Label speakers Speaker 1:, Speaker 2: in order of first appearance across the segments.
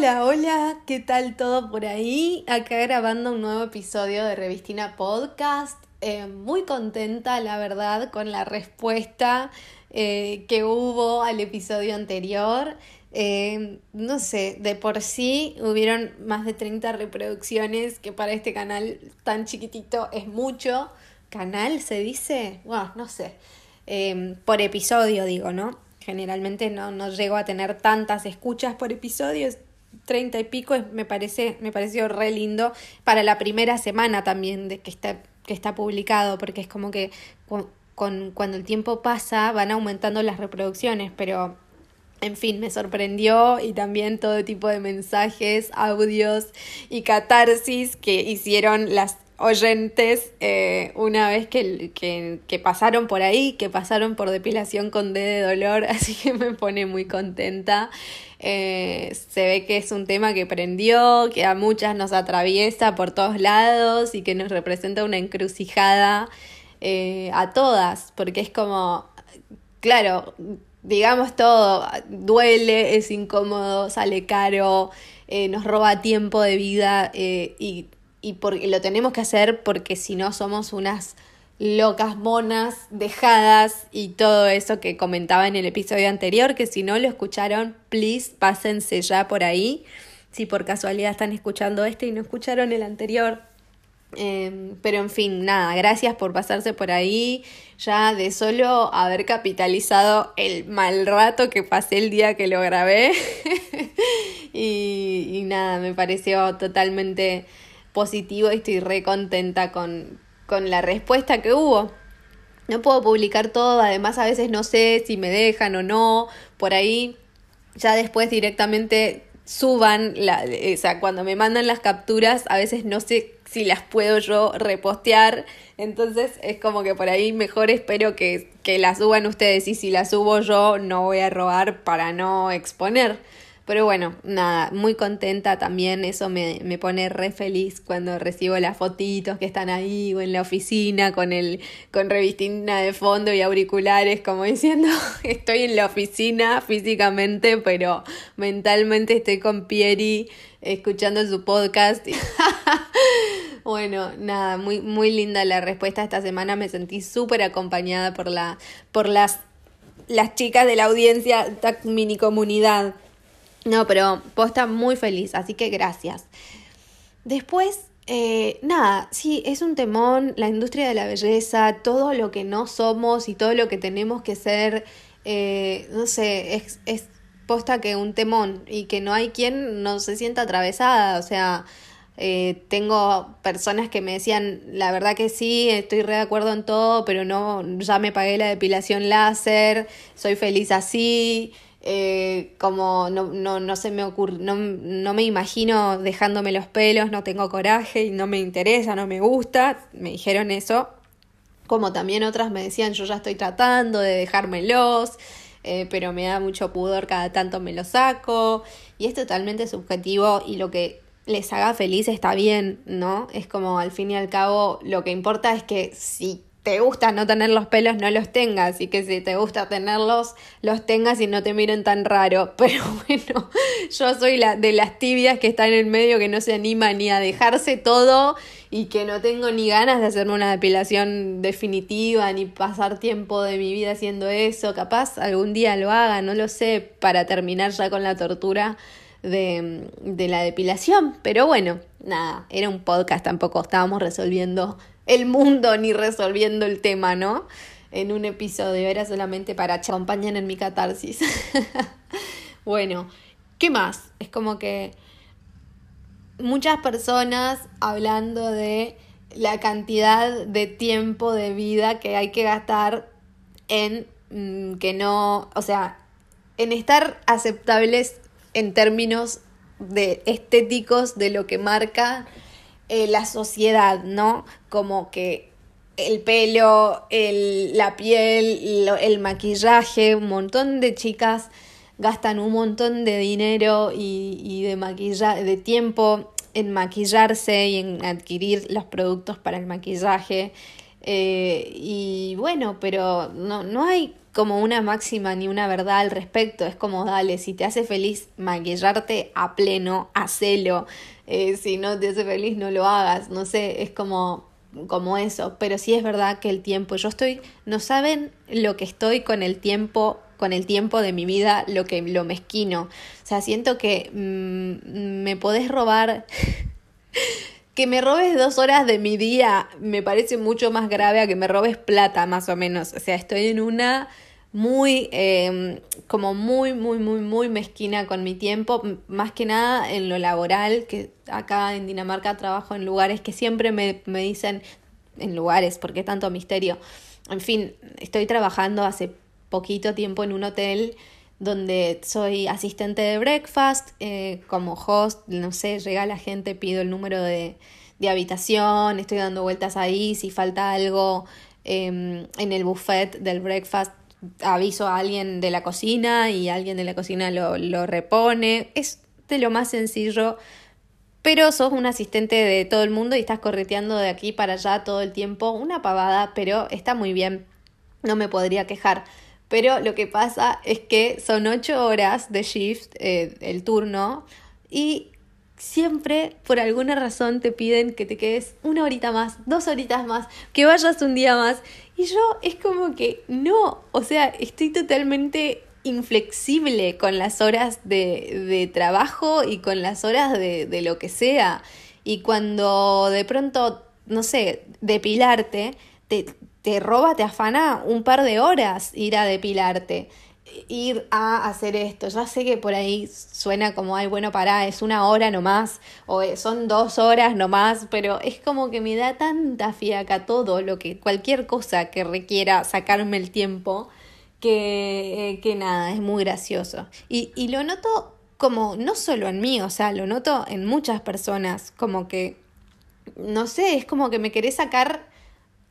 Speaker 1: Hola, hola, ¿qué tal todo por ahí? Acá grabando un nuevo episodio de Revistina Podcast. Eh, muy contenta, la verdad, con la respuesta eh, que hubo al episodio anterior. Eh, no sé, de por sí hubieron más de 30 reproducciones, que para este canal tan chiquitito es mucho. ¿Canal se dice? Bueno, no sé. Em, por episodio digo, ¿no? Generalmente no, no llego a tener tantas escuchas por episodios, 30 y pico, es, me, parece, me pareció re lindo para la primera semana también de que está, que está publicado, porque es como que con, con, cuando el tiempo pasa van aumentando las reproducciones, pero en fin, me sorprendió y también todo tipo de mensajes, audios y catarsis que hicieron las oyentes eh, una vez que, que, que, pasaron por ahí, que pasaron por depilación con D de dolor, así que me pone muy contenta. Eh, se ve que es un tema que prendió, que a muchas nos atraviesa por todos lados y que nos representa una encrucijada eh, a todas, porque es como, claro, digamos todo, duele, es incómodo, sale caro, nos roba tiempo de vida y y porque lo tenemos que hacer porque si no somos unas locas monas dejadas y todo eso que comentaba en el episodio anterior, que si no lo escucharon, please pásense ya por ahí. Si por casualidad están escuchando este y no escucharon el anterior. Em, pero en fin, nada, gracias por pasarse por ahí. Ya de solo haber capitalizado el mal rato que pasé el día que lo grabé. y nada, me pareció totalmente positivo y estoy re contenta con, con la respuesta que hubo. No puedo publicar todo, además a veces no sé si me dejan o no, por ahí ya después directamente suban, la, o sea, cuando me mandan las capturas, a veces no sé si las puedo yo repostear, entonces es como que por ahí mejor espero que, que las suban ustedes y si las subo yo no voy a robar para no exponer. Pero bueno, nada, muy contenta también, eso me, me, pone re feliz cuando recibo las fotitos que están ahí o en la oficina con el con revistina de fondo y auriculares, como diciendo, estoy en la oficina físicamente, pero mentalmente estoy con Pieri escuchando su podcast. bueno, nada, muy, muy linda la respuesta esta semana, me sentí súper acompañada por la, por las, las chicas de la audiencia, esta mini comunidad. No, pero posta muy feliz, así que gracias. Después, eh, nada, sí, es un temón, la industria de la belleza, todo lo que no somos y todo lo que tenemos que ser, eh, no sé, es, es posta que un temón y que no hay quien no se sienta atravesada, o sea, eh, tengo personas que me decían, la verdad que sí, estoy re de acuerdo en todo, pero no, ya me pagué la depilación láser, soy feliz así. Eh, como no, no, no se me ocurre, no, no me imagino dejándome los pelos, no tengo coraje y no me interesa, no me gusta, me dijeron eso, como también otras me decían yo ya estoy tratando de dejármelos, eh, pero me da mucho pudor cada tanto me lo saco y es totalmente subjetivo y lo que les haga feliz está bien, ¿no? Es como al fin y al cabo lo que importa es que si te gusta no tener los pelos, no los tengas. Y que si te gusta tenerlos, los tengas y no te miren tan raro. Pero bueno, yo soy la de las tibias que están en medio, que no se anima ni a dejarse todo y que no tengo ni ganas de hacerme una depilación definitiva, ni pasar tiempo de mi vida haciendo eso. Capaz algún día lo haga, no lo sé, para terminar ya con la tortura de, de la depilación. Pero bueno, nada, era un podcast, tampoco estábamos resolviendo el mundo ni resolviendo el tema, ¿no? En un episodio, era solamente para acompañar en mi catarsis. bueno, ¿qué más? Es como que muchas personas hablando de la cantidad de tiempo de vida que hay que gastar en mm, que no, o sea, en estar aceptables en términos de estéticos de lo que marca eh, la sociedad, ¿no? Como que el pelo, el, la piel, el maquillaje, un montón de chicas gastan un montón de dinero y, de maquillaje, de tiempo en maquillarse y en adquirir los productos para el maquillaje. Eh, y bueno, pero no, no hay como una máxima ni una verdad al respecto. Es como, dale, si te hace feliz maquillarte a pleno, hacelo. Eh, si no te hace feliz, no lo hagas. No sé, es como, como eso. Pero sí es verdad que el tiempo, yo estoy, no saben lo que estoy con el tiempo con el tiempo de mi vida lo que lo mezquino. O sea, siento que mm, me podés robar que me robes dos horas de mi día me parece mucho más grave a que me robes plata, más o menos. O sea, estoy en una muy, em, como muy, muy, muy, muy mezquina con mi tiempo, más que nada en lo laboral, que acá en Dinamarca trabajo en lugares que siempre me, me dicen, en lugares, porque tanto misterio. En fin, estoy trabajando hace poquito tiempo en un hotel donde soy asistente de breakfast, eh, como host, no sé, llega la gente, pido el número de, de habitación, estoy dando vueltas ahí, si falta algo em, en el buffet del breakfast, aviso a alguien de la cocina y alguien de la cocina lo, lo repone. Es de lo más sencillo, pero sos un asistente de todo el mundo y estás correteando de aquí para allá todo el tiempo, una pavada, pero está muy bien, no me podría quejar. Pero lo que pasa es que son ocho horas de shift, eh, el turno, y siempre por alguna razón te piden que te quedes una horita más, dos horitas más, que vayas un día más. Y yo es como que no, o sea, estoy totalmente inflexible con las horas de, de trabajo y con las horas de, de lo que sea. Y cuando de pronto, no sé, depilarte, te, te roba, te afana un par de horas ir a depilarte, ir a hacer esto. Ya sé que por ahí suena como, ay, bueno, pará, es una hora nomás, o son dos horas nomás, pero es como que me da tanta fiaca todo lo que, cualquier cosa que requiera sacarme el tiempo, que, que nada, es muy gracioso. Y, y lo noto como, no solo en mí, o sea, lo noto en muchas personas, como que, no sé, es como que me querés sacar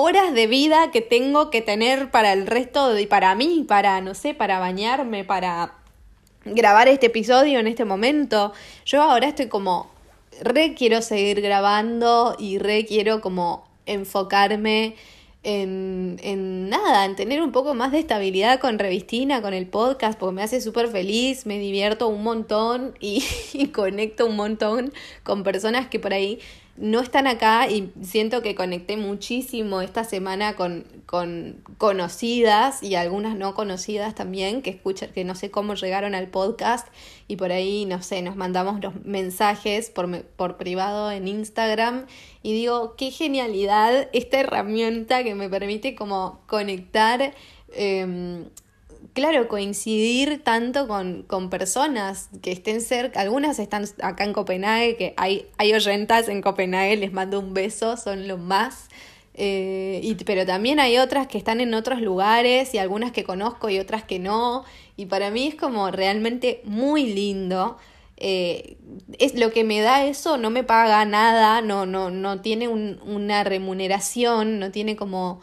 Speaker 1: horas de vida que tengo que tener para el resto y para mí, para, no sé, para bañarme, para grabar este episodio en este momento. Yo ahora estoy como, re quiero seguir grabando y re quiero como enfocarme en, en nada, en tener un poco más de estabilidad con Revistina, con el podcast, porque me hace súper feliz, me divierto un montón y, y conecto un montón con personas que por ahí no están acá y siento que conecté muchísimo esta semana con, con conocidas y algunas no conocidas también que escuchan, que no sé cómo llegaron al podcast y por ahí, no sé, nos mandamos los mensajes por, por privado en Instagram y digo, qué genialidad esta herramienta que me permite como conectar eh, claro, coincidir tanto con, con, personas que estén cerca, algunas están acá en Copenhague, que hay, hay oyentas en Copenhague, les mando un beso, son lo más. Eh, y, pero también hay otras que están en otros lugares y algunas que conozco y otras que no. Y para mí es como realmente muy lindo. Eh, es lo que me da eso, no me paga nada, no, no, no tiene un, una remuneración, no tiene como,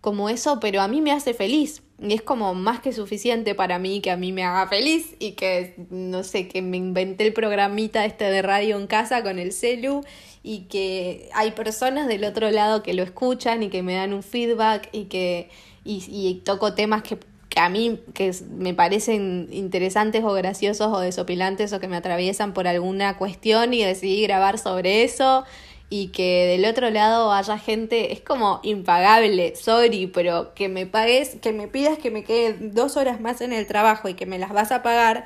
Speaker 1: como eso, pero a mí me hace feliz y es como más que suficiente para mí que a mí me haga feliz y que, no sé, que me inventé el programita este de radio en casa con el celu y que hay personas del otro lado que lo escuchan y que me dan un feedback y que y, y toco temas que, que a mí que me parecen interesantes o graciosos o desopilantes o que me atraviesan por alguna cuestión y decidí grabar sobre eso y que del otro lado haya gente, es como impagable, sorry, pero que me pagues, que me pidas que me quede dos horas más en el trabajo y que me las vas a pagar,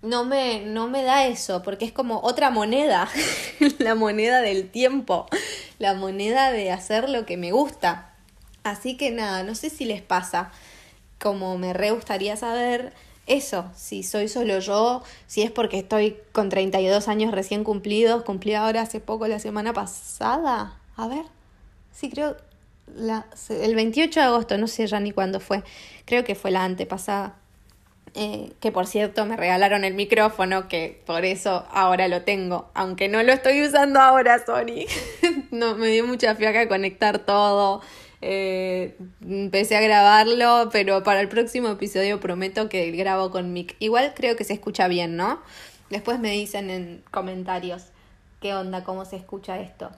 Speaker 1: no me, no me da eso, porque es como otra moneda, la moneda del tiempo, la moneda de hacer lo que me gusta. Así que nada, no sé si les pasa, como me re gustaría saber eso, si soy solo yo, si es porque estoy con 32 años recién cumplidos, cumplí ahora hace poco la semana pasada, a ver, sí creo, la, el 28 de agosto, no sé ya ni cuándo fue, creo que fue la antepasada. Eh, que por cierto me regalaron el micrófono, que por eso ahora lo tengo, aunque no lo estoy usando ahora, Sony. no, me dio mucha fiaca conectar todo, eh, empecé a grabarlo, pero para el próximo episodio prometo que grabo con mic. Igual creo que se escucha bien, ¿no? Después me dicen en comentarios qué onda, cómo se escucha esto.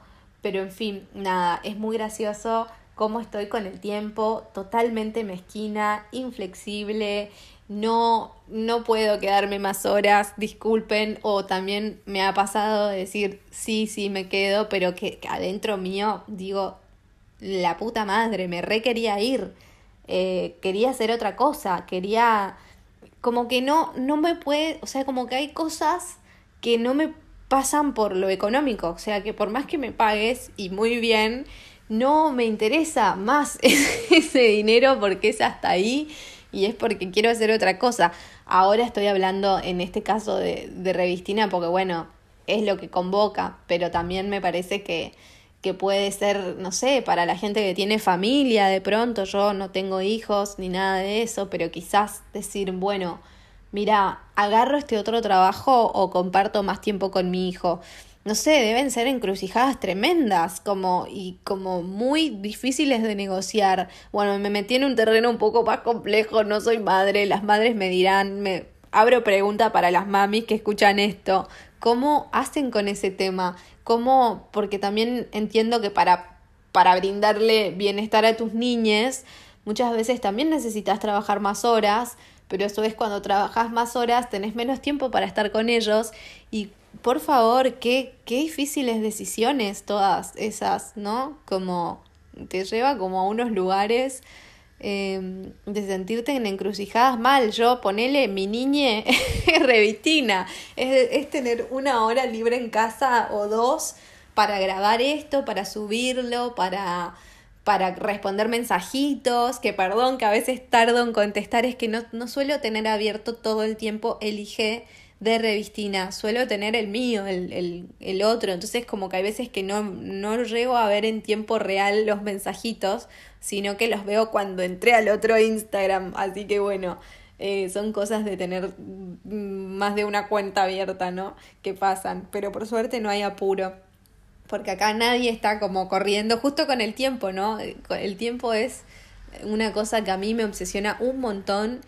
Speaker 1: Pero en fin, nada, es muy gracioso cómo estoy con el tiempo, totalmente mezquina, inflexible, no, no puedo quedarme más horas, disculpen, o también me ha pasado de decir, sí, sí, me quedo, pero que, adentro mío digo, la puta madre, me re quería ir, eh, quería hacer otra cosa, quería, como que no, no me puede, o sea, como que hay cosas que no me pasan por lo económico, o sea, que por más que me pagues y muy bien, no me interesa más ese dinero porque es hasta ahí y es porque quiero hacer otra cosa. Ahora estoy hablando en este caso de, de revistina porque bueno, es lo que convoca, pero también me parece que, que puede ser, no sé, para la gente que tiene familia, de pronto yo no tengo hijos ni nada de eso, pero quizás decir, bueno, mira, agarro este otro trabajo o comparto más tiempo con mi hijo no sé, deben ser encrucijadas tremendas, como, y como muy difíciles de negociar. Bueno, me metí en un terreno un poco más complejo, no soy madre, las madres me dirán, me abro pregunta para las mamis que escuchan esto, ¿cómo hacen con ese tema? ¿Cómo? Porque también entiendo que para, para brindarle bienestar a tus niñes, muchas veces también necesitas trabajar más horas, pero eso es cuando trabajas más horas, tenés menos tiempo para estar con ellos y por favor, qué, qué difíciles decisiones todas esas, ¿no? Como te lleva como a unos lugares em, de sentirte en encrucijadas mal. Yo ponele mi niñe revistina, es, es tener una hora libre en casa o dos para grabar esto, para subirlo, para para responder mensajitos, que perdón, que a veces tardo en contestar, es que no, no suelo tener abierto todo el tiempo elige de revistina, suelo tener el mío, el, el, el, otro, entonces como que hay veces que no, no llego a ver en tiempo real los mensajitos, sino que los veo cuando entré al otro Instagram, así que bueno, eh, son cosas de tener más de una cuenta abierta, ¿no? Que pasan, pero por suerte no hay apuro, porque acá nadie está como corriendo justo con el tiempo, ¿no? El tiempo es una cosa que a mí me obsesiona un montón.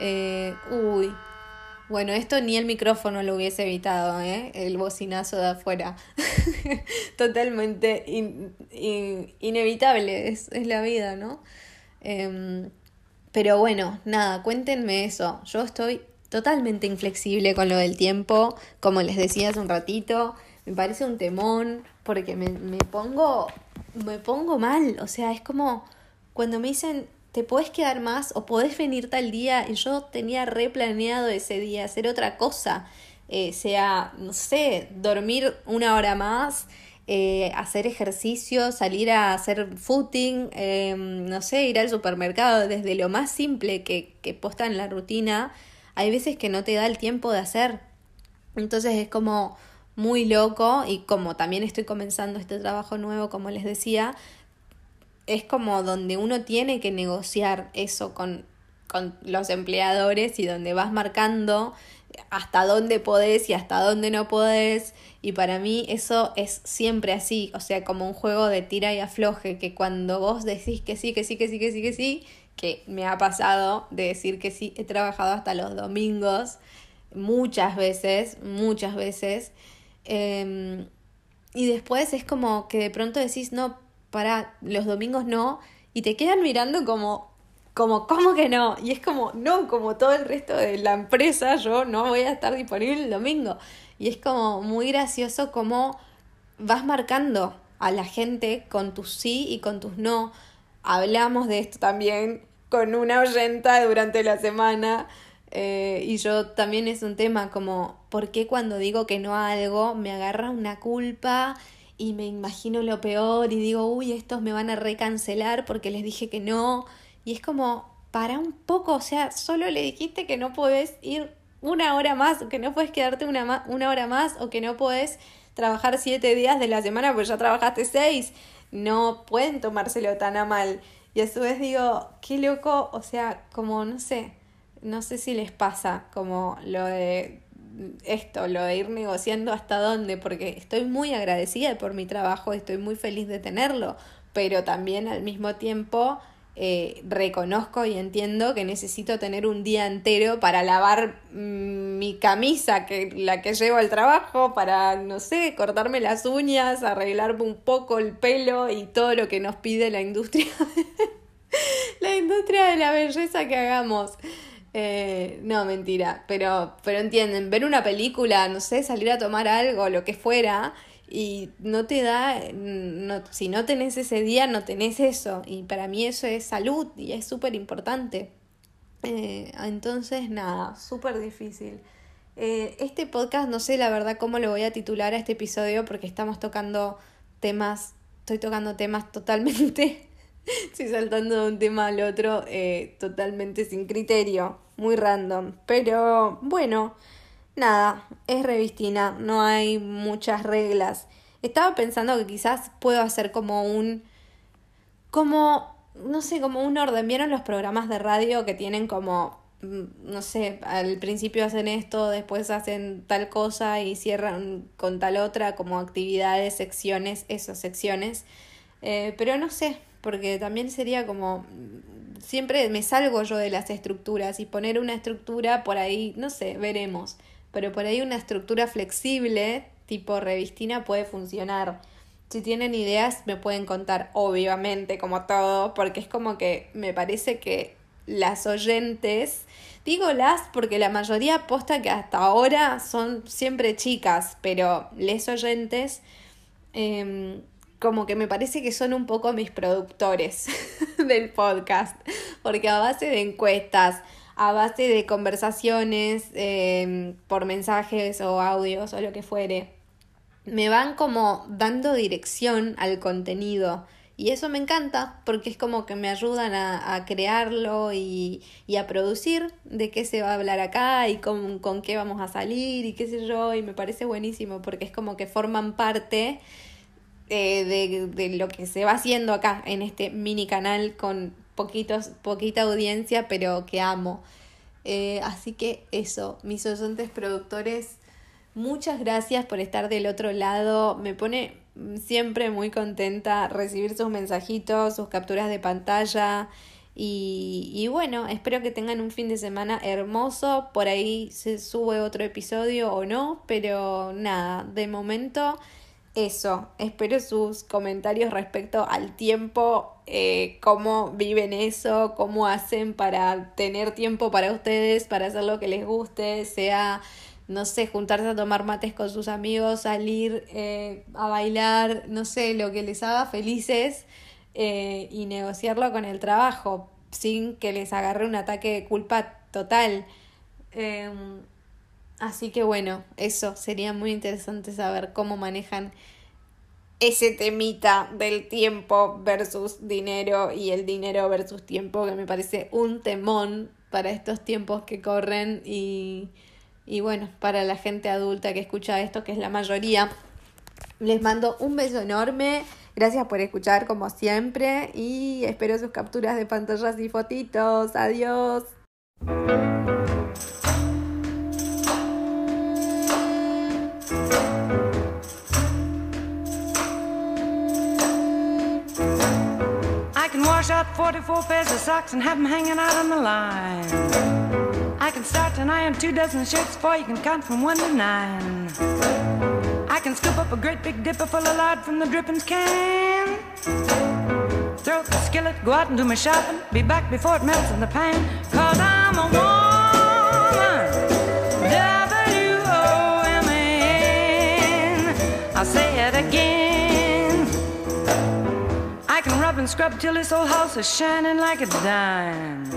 Speaker 1: Eh, uy, bueno, esto ni el micrófono lo hubiese evitado, ¿eh? El bocinazo de afuera. Totalmente inevitable, es, es, la vida, ¿no? Em, pero bueno, nada, cuéntenme eso. Yo estoy totalmente inflexible con lo del tiempo, como les decía hace un ratito. Me parece un temón porque me, me pongo, me pongo mal. O sea, es como cuando me dicen te podés quedar más o podés venir tal día y yo tenía replaneado ese día hacer otra cosa, eh, sea, no sé, dormir una hora más, eh, hacer ejercicio, salir a hacer footing, em, no sé, ir al supermercado, desde lo más simple que, que posta en la rutina, hay veces que no te da el tiempo de hacer. Entonces es como muy loco y como también estoy comenzando este trabajo nuevo, como les decía, es como donde uno tiene que negociar eso con, con los empleadores y donde vas marcando hasta dónde podés y hasta dónde no podés. Y para mí eso es siempre así, o sea, como un juego de tira y afloje, que cuando vos decís que sí, que sí, que sí, que sí, que sí, que me ha pasado de decir que sí, he trabajado hasta los domingos, muchas veces, muchas veces. Em, y después es como que de pronto decís, no, para los domingos no, y te quedan mirando como, como, ¿cómo que no? Y es como, no, como todo el resto de la empresa, yo no voy a estar disponible el domingo. Y es como muy gracioso cómo vas marcando a la gente con tus sí y con tus no. Hablamos de esto también con una oyenta durante la semana. Eh, y yo también es un tema como, ¿por qué cuando digo que no a algo me agarra una culpa y me imagino lo peor y digo, uy, estos me van a recancelar porque les dije que no. Y es como, para un poco, o sea, solo le dijiste que no puedes ir una hora más, que no puedes quedarte una, una hora más, o que no puedes trabajar siete días de la semana porque ya trabajaste seis. No pueden tomárselo tan a mal. Y a su vez digo, qué loco, o sea, como no sé, no sé si les pasa como lo de esto, lo de ir negociando hasta dónde, porque estoy muy agradecida por mi trabajo, estoy muy feliz de tenerlo, pero también al mismo tiempo eh, reconozco y entiendo que necesito tener un día entero para lavar mm, mi camisa, que la que llevo al trabajo, para, no sé, cortarme las uñas, arreglarme un poco el pelo y todo lo que nos pide la industria, la industria de la belleza que hagamos. Eh, no, mentira, pero, pero entienden, ver una película, no sé, salir a tomar algo, lo que fuera, y no te da, no, si no tenés ese día, no tenés eso. Y para mí eso es salud y es súper importante. Eh, entonces, nada, súper difícil. Eh, este podcast, no sé la verdad cómo lo voy a titular a este episodio porque estamos tocando temas, estoy tocando temas totalmente, estoy saltando de un tema al otro, eh, totalmente sin criterio, muy random. Pero bueno nada, es revistina, no hay muchas reglas. Estaba pensando que quizás puedo hacer como un. como. no sé, como un orden. ¿Vieron los programas de radio que tienen como. Mm, no sé, al principio hacen esto, después hacen tal cosa y cierran con tal otra, como actividades, secciones, esas secciones. Eh, pero no sé, porque también sería como. Siempre me salgo yo de las estructuras y poner una estructura por ahí, no sé, veremos pero por ahí una estructura flexible tipo revistina puede funcionar. Si tienen ideas me pueden contar, obviamente, como todo, porque es como que me parece que las oyentes, digo las porque la mayoría aposta que hasta ahora son siempre chicas, pero les oyentes, em, como que me parece que son un poco mis productores del podcast, porque a base de encuestas, a base de conversaciones em, por mensajes o audios o lo que fuere, me van como dando dirección al contenido. Y eso me encanta porque es como que me ayudan a, crearlo y, a producir de qué se va a hablar acá y con, con, qué vamos a salir y qué sé yo. Y me parece buenísimo porque es como que forman parte de, de, lo que se va haciendo acá en este mini canal con poquitos, poquita audiencia, pero que amo. Eh, así que eso, mis oyentes productores, muchas gracias por estar del otro lado. Me pone siempre muy contenta recibir sus mensajitos, sus capturas de pantalla. Y, y, bueno, espero que tengan un fin de semana hermoso. Por ahí se sube otro episodio o no, pero nada, de momento eso, espero sus comentarios respecto al tiempo, eh, cómo viven eso, cómo hacen para tener tiempo para ustedes, para hacer lo que les guste, sea, no sé, juntarse a tomar mates con sus amigos, salir eh, a bailar, no sé, lo que les haga felices eh, y negociarlo con el trabajo sin que les agarre un ataque de culpa total. Así que bueno, eso sería muy interesante saber cómo manejan ese temita del tiempo versus dinero y el dinero versus tiempo, que me parece un temón para estos tiempos que corren y, y bueno, para la gente adulta que escucha esto, que es la mayoría. Les mando un beso enorme. Gracias por escuchar como siempre y espero sus capturas de pantallas y fotitos. Adiós. Wash out 44 pairs of socks and have them hanging out on the line. I can start to iron two dozen shirts for you can count from one to nine. I can scoop up a great big dipper full of lard from the drippings can. Throw up the skillet, go out and do my shopping. Be back before it melts in the pan. Cause I'm a woman. And scrub till this whole house is shining like a dime.